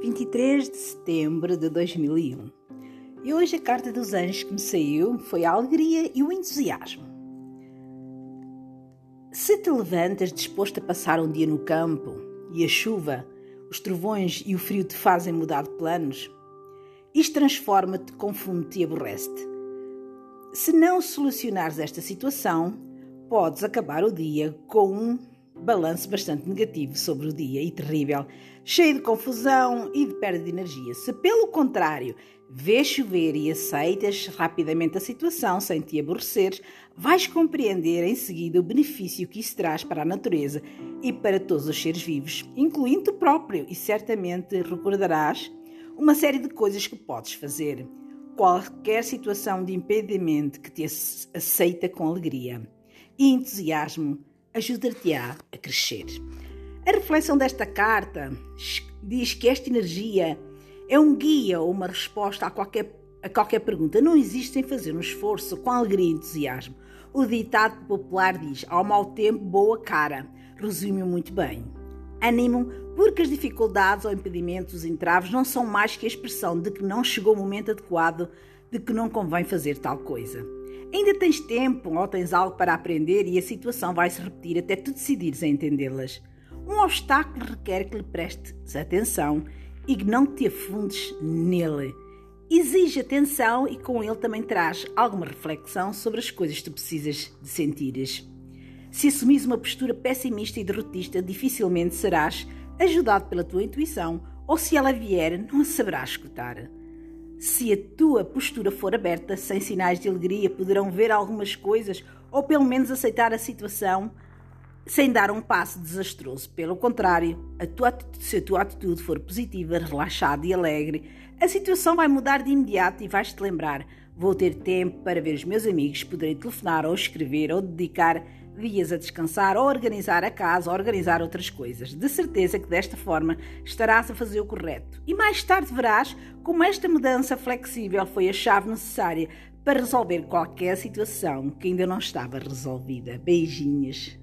23 de setembro de 2001. E hoje a carta dos anjos que me saiu foi a alegria e o entusiasmo. Se te levantas disposto a passar um dia no campo e a chuva, os trovões e o frio te fazem mudar de planos, isto transforma-te, confunde-te e aborrece-te. Se não solucionares esta situação, podes acabar o dia com um balanço bastante negativo sobre o dia e terrível, cheio de confusão e de perda de energia. Se, pelo contrário, vês chover e aceitas rapidamente a situação sem te aborreceres, vais compreender em seguida o benefício que isso traz para a natureza e para todos os seres vivos, incluindo o próprio, e certamente recordarás uma série de coisas que podes fazer. Qualquer situação de impedimento que te aceita com alegria e entusiasmo ajudar-te-á a crescer. A reflexão desta carta diz que esta energia é um guia ou uma resposta a qualquer, a qualquer pergunta. Não existe sem fazer um esforço com alegria e entusiasmo. O ditado popular diz: ao mau tempo, boa cara. Resume muito bem. Ânimo, porque as dificuldades ou impedimentos, os entraves, não são mais que a expressão de que não chegou o momento adequado, de que não convém fazer tal coisa. Ainda tens tempo ou tens algo para aprender e a situação vai se repetir até tu decidires a entendê-las. Um obstáculo requer que lhe prestes atenção e que não te afundes nele. Exige atenção e com ele também traz alguma reflexão sobre as coisas que tu precisas de sentires. Se assumires uma postura pessimista e derrotista, dificilmente serás ajudado pela tua intuição ou se ela vier, não a saberás escutar. Se a tua postura for aberta, sem sinais de alegria, poderão ver algumas coisas ou pelo menos aceitar a situação sem dar um passo desastroso. Pelo contrário, a tua, se a tua atitude for positiva, relaxada e alegre, a situação vai mudar de imediato e vais-te lembrar: vou ter tempo para ver os meus amigos, poderei telefonar ou escrever ou dedicar dias a descansar ou organizar a casa ou organizar outras coisas. De certeza que desta forma estarás a fazer o correto. E mais tarde verás como esta mudança flexível foi a chave necessária para resolver qualquer situação que ainda não estava resolvida. Beijinhos.